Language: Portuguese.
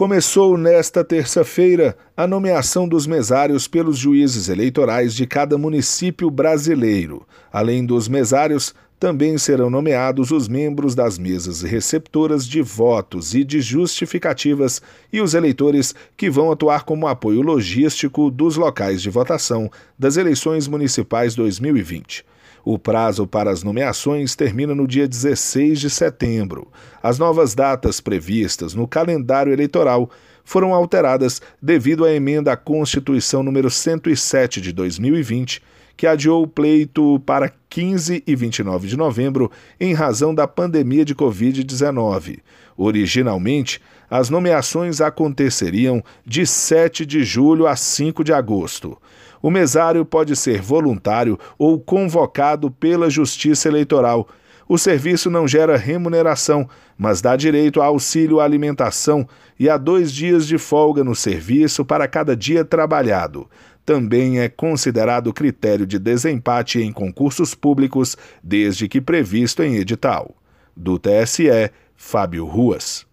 Começou nesta terça-feira a nomeação dos mesários pelos juízes eleitorais de cada município brasileiro. Além dos mesários, também serão nomeados os membros das mesas receptoras de votos e de justificativas e os eleitores que vão atuar como apoio logístico dos locais de votação das eleições municipais 2020. O prazo para as nomeações termina no dia 16 de setembro. As novas datas previstas no calendário eleitoral foram alteradas devido à emenda à Constituição número 107 de 2020, que adiou o pleito para 15 e 29 de novembro em razão da pandemia de Covid-19. Originalmente, as nomeações aconteceriam de 7 de julho a 5 de agosto. O mesário pode ser voluntário ou convocado pela Justiça Eleitoral. O serviço não gera remuneração, mas dá direito a auxílio alimentação e a dois dias de folga no serviço para cada dia trabalhado. Também é considerado critério de desempate em concursos públicos, desde que previsto em edital. Do TSE, Fábio Ruas.